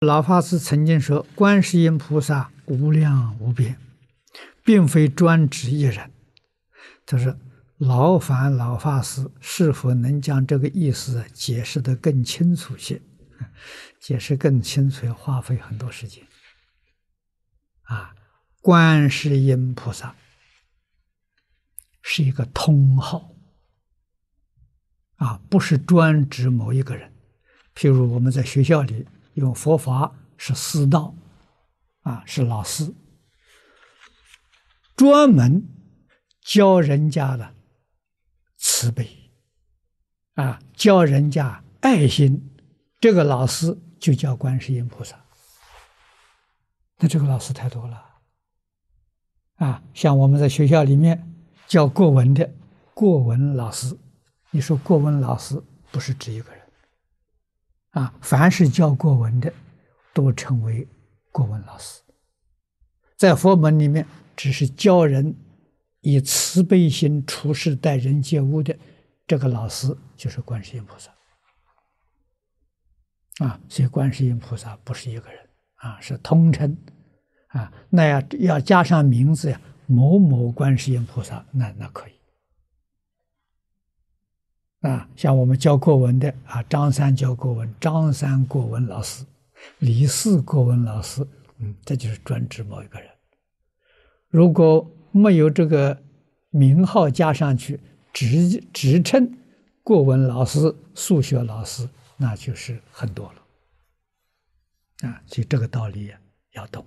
老法师曾经说：“观世音菩萨无量无边，并非专指一人。”他说：“劳烦老法师是否能将这个意思解释得更清楚些？解释更清楚要花费很多时间。啊，观世音菩萨是一个通号，啊，不是专指某一个人。譬如我们在学校里。”用佛法是师道，啊，是老师，专门教人家的慈悲，啊，教人家爱心，这个老师就叫观世音菩萨。那这个老师太多了，啊，像我们在学校里面教过文的过文老师，你说过文老师不是指一个人。啊，凡是教国文的，都称为国文老师。在佛门里面，只是教人以慈悲心处事待人接物的这个老师，就是观世音菩萨。啊，所以观世音菩萨不是一个人啊，是通称。啊，那要要加上名字呀，某某观世音菩萨，那那可以。啊，像我们教国文的啊，张三教国文，张三国文老师，李四国文老师，嗯，这就是专指某一个人。如果没有这个名号加上去，职职称国文老师、数学老师，那就是很多了。啊，所以这个道理要懂。